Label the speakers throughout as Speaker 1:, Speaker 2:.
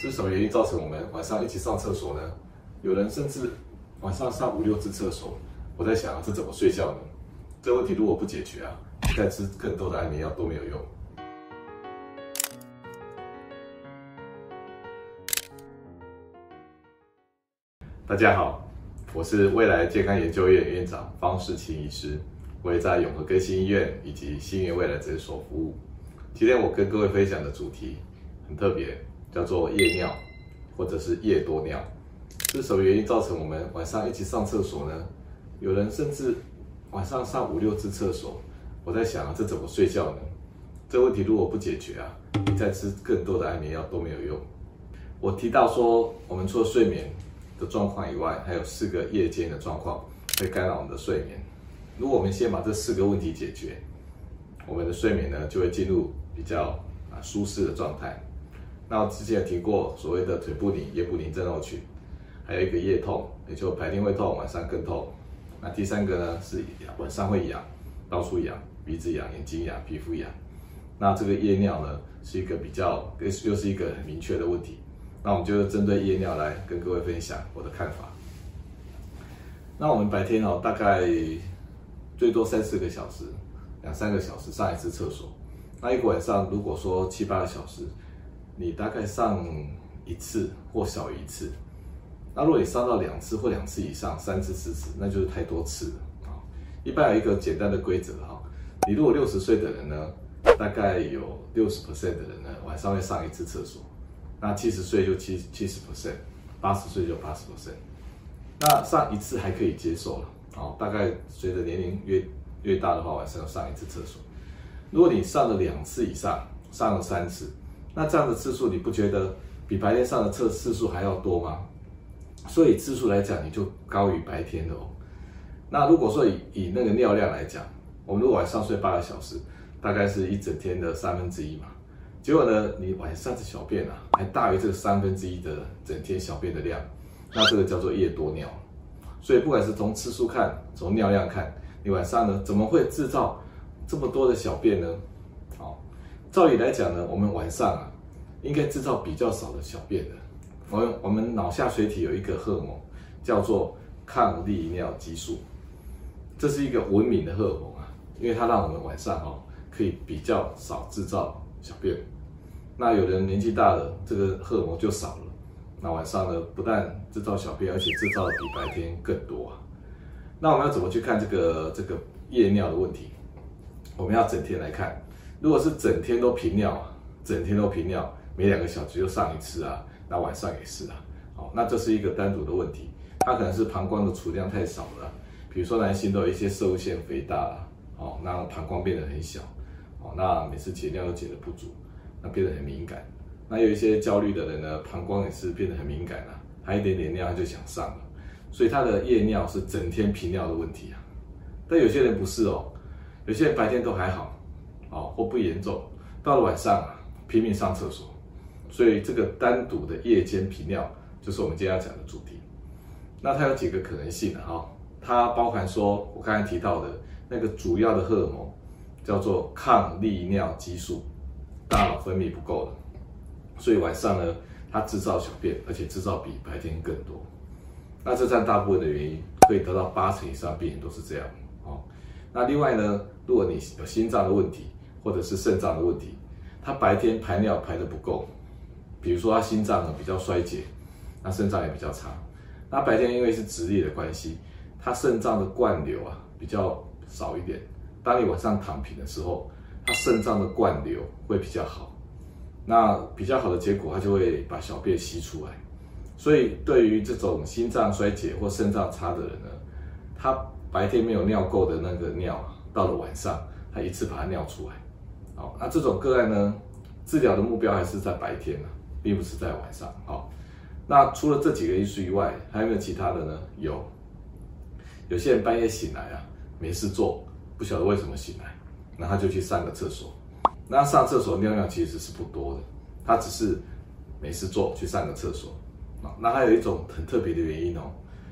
Speaker 1: 是什么原因造成我们晚上一起上厕所呢？有人甚至晚上上五六次厕所，我在想，这怎么睡觉呢？这问题如果不解决啊，再吃更多的安眠药都没有用。大家好，我是未来健康研究院院长方世清医师，我也在永和更新医院以及新源未来诊所服务。今天我跟各位分享的主题很特别。叫做夜尿，或者是夜多尿，是什么原因造成我们晚上一起上厕所呢？有人甚至晚上上五六次厕所，我在想啊，这怎么睡觉呢？这问题如果不解决啊，你再吃更多的安眠药都没有用。我提到说，我们除了睡眠的状况以外，还有四个夜间的状况会干扰我们的睡眠。如果我们先把这四个问题解决，我们的睡眠呢就会进入比较啊舒适的状态。那我之前有提过所谓的腿不宁、夜不宁症候群，还有一个夜痛，也就白天会痛，晚上更痛。那第三个呢是晚上会痒，到处痒，鼻子痒、眼睛痒、皮肤痒。那这个夜尿呢是一个比较，又是一个很明确的问题。那我们就针对夜尿来跟各位分享我的看法。那我们白天哦，大概最多三四个小时，两三个小时上一次厕所。那一个晚上如果说七八个小时。你大概上一次或少一次，那如果你上到两次或两次以上，三次四次，那就是太多次了啊。一般有一个简单的规则哈，你如果六十岁的人呢，大概有六十 percent 的人呢晚上会上一次厕所，那七十岁就七七十 percent，八十岁就八十 percent，那上一次还可以接受了啊。大概随着年龄越越大的话，晚上要上一次厕所。如果你上了两次以上，上了三次。那这样的次数，你不觉得比白天上的厕次数还要多吗？所以次数来讲，你就高于白天的哦。那如果说以以那个尿量来讲，我们如果晚上睡八个小时，大概是一整天的三分之一嘛。结果呢，你晚上的小便啊，还大于这三分之一的整天小便的量，那这个叫做夜多尿。所以不管是从次数看，从尿量看，你晚上呢怎么会制造这么多的小便呢？照理来讲呢，我们晚上啊，应该制造比较少的小便的。我们我们脑下垂体有一个荷尔蒙，叫做抗利尿激素，这是一个文明的荷尔蒙啊，因为它让我们晚上哦可以比较少制造小便。那有人年纪大了，这个荷尔蒙就少了，那晚上呢不但制造小便，而且制造的比白天更多啊。那我们要怎么去看这个这个夜尿的问题？我们要整天来看。如果是整天都频尿，整天都频尿，每两个小时就上一次啊，那晚上也是啊，好，那这是一个单独的问题，它可能是膀胱的储量太少了，比如说男性都有一些摄护腺肥大了，哦，那膀胱变得很小，哦，那每次解尿都解得不足，那变得很敏感，那有一些焦虑的人呢，膀胱也是变得很敏感了，还一点点尿他就想上了，所以他的夜尿是整天频尿的问题啊，但有些人不是哦，有些人白天都还好。哦，或不严重，到了晚上，拼命上厕所，所以这个单独的夜间频尿就是我们今天要讲的主题。那它有几个可能性哈、它包含说我刚才提到的那个主要的荷尔蒙叫做抗利尿激素，大脑分泌不够了，所以晚上呢，它制造小便，而且制造比白天更多。那这占大部分的原因，可以得到八成以上病人都是这样哦。那另外呢，如果你有心脏的问题，或者是肾脏的问题，他白天排尿排得不够，比如说他心脏呢比较衰竭，那肾脏也比较差。那白天因为是直立的关系，他肾脏的灌流啊比较少一点。当你晚上躺平的时候，他肾脏的灌流会比较好。那比较好的结果，他就会把小便吸出来。所以对于这种心脏衰竭或肾脏差的人呢，他白天没有尿够的那个尿，到了晚上他一次把它尿出来。好，那这种个案呢，治疗的目标还是在白天呢，并不是在晚上。好，那除了这几个因素以外，还有没有其他的呢？有，有些人半夜醒来啊，没事做，不晓得为什么醒来，那他就去上个厕所。那上厕所尿尿其实是不多的，他只是没事做去上个厕所。啊，那还有一种很特别的原因哦，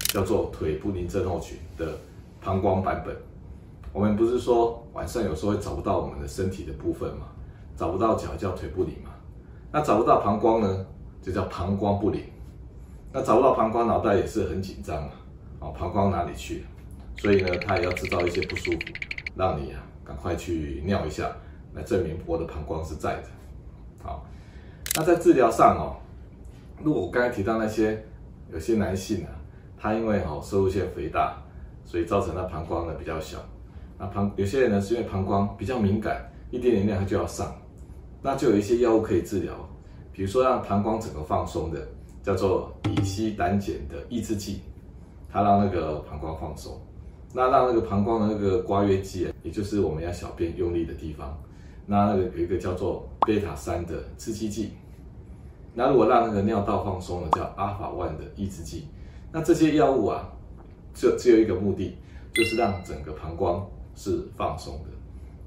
Speaker 1: 叫做腿部宁症候群的膀胱版本。我们不是说晚上有时候会找不到我们的身体的部分嘛，找不到脚叫腿不灵嘛，那找不到膀胱呢，就叫膀胱不灵。那找不到膀胱，脑袋也是很紧张啊，哦，膀胱哪里去？所以呢，他也要制造一些不舒服，让你啊赶快去尿一下，来证明我的膀胱是在的。好，那在治疗上哦，如果我刚才提到那些有些男性啊，他因为哦摄护腺肥大，所以造成他膀胱呢比较小。那膀有些人呢是因为膀胱比较敏感，一点点尿他就要上，那就有一些药物可以治疗，比如说让膀胱整个放松的，叫做乙烯胆碱的抑制剂，它让那个膀胱放松。那让那个膀胱的那个刮约肌，也就是我们要小便用力的地方，那那个有一个叫做贝塔三的刺激剂。那如果让那个尿道放松呢，叫阿法万的抑制剂。那这些药物啊，就只有一个目的，就是让整个膀胱是放松的。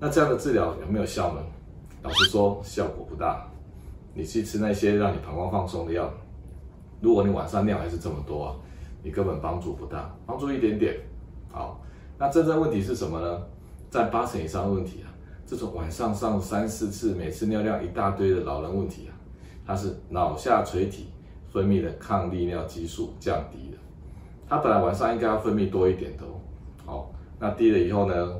Speaker 1: 那这样的治疗有没有效呢？老实说，效果不大。你去吃那些让你膀胱放松的药，如果你晚上尿还是这么多啊，你根本帮助不大，帮助一点点。好，那真正问题是什么呢？占八成以上的问题啊，这种晚上上三四次，每次尿量一大堆的老人问题啊，它是脑下垂体分泌的抗利尿激素降低了。它本来晚上应该要分泌多一点的哦。好，那低了以后呢，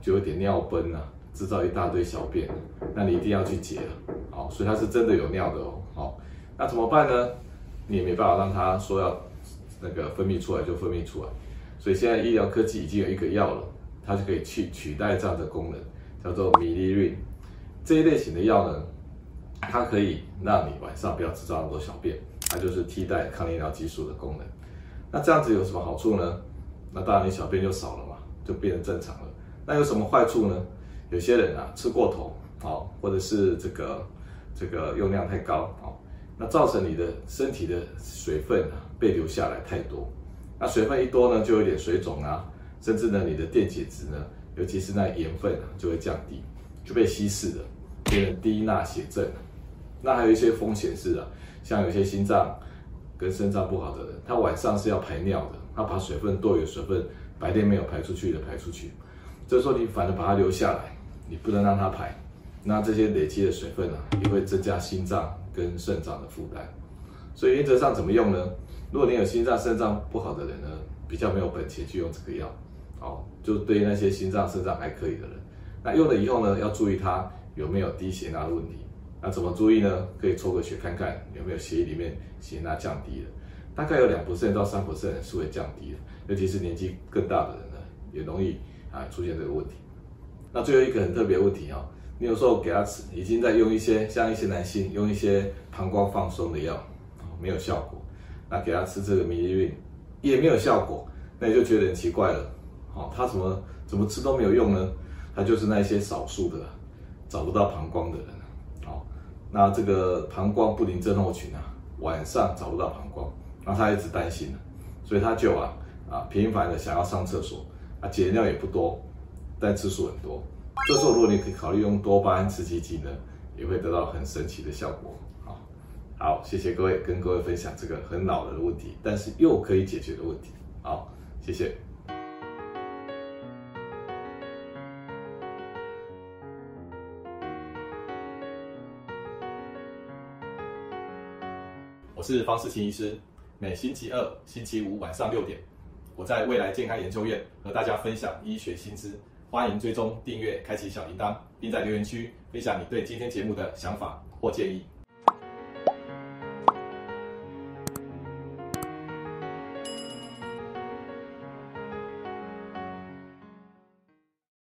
Speaker 1: 就有点尿崩啊，制造一大堆小便，那你一定要去解了。好，所以它是真的有尿的哦。好，那怎么办呢？你也没办法让它说要那个分泌出来就分泌出来。所以现在医疗科技已经有一个药了，它就可以去取代这样的功能，叫做米利润。这一类型的药呢，它可以让你晚上不要制造那么多小便，它就是替代抗利尿激素的功能。那这样子有什么好处呢？那当然你小便就少了嘛，就变成正常了。那有什么坏处呢？有些人啊吃过头，哦，或者是这个这个用量太高，哦，那造成你的身体的水分啊被留下来太多。那水分一多呢，就有点水肿啊，甚至呢，你的电解质呢，尤其是那盐分啊，就会降低，就被稀释了，变成低钠血症。那还有一些风险是啊，像有些心脏跟肾脏不好的人，他晚上是要排尿的，他把水分多余的水分白天没有排出去的排出去，这时候你反而把它留下来，你不能让它排，那这些累积的水分啊，也会增加心脏跟肾脏的负担。所以原则上怎么用呢？如果你有心脏、肾脏不好的人呢，比较没有本钱去用这个药，好，就对于那些心脏、肾脏还可以的人，那用了以后呢，要注意它有没有低血钠的问题。那怎么注意呢？可以抽个血看看有没有血液里面血钠降低了，大概有两 percent 到三 percent 是会降低的，尤其是年纪更大的人呢，也容易啊出现这个问题。那最后一个很特别问题啊，你有时候给他吃，已经在用一些像一些男性用一些膀胱放松的药，没有效果。那给他吃这个米利匀也没有效果，那你就觉得很奇怪了。好，他怎么怎么吃都没有用呢？他就是那些少数的找不到膀胱的人。好，那这个膀胱不宁症候群啊，晚上找不到膀胱，那他一直担心，所以他就啊啊频繁的想要上厕所啊，解尿也不多，但次数很多。这时候如果你可以考虑用多巴胺刺激剂呢，也会得到很神奇的效果。好，好谢谢各位，跟各位分享这个很恼人的问题，但是又可以解决的问题。好，谢谢。我是方世清医师，每星期二、星期五晚上六点，我在未来健康研究院和大家分享医学新知。欢迎追踪订阅，开启小铃铛，并在留言区分享你对今天节目的想法或建议。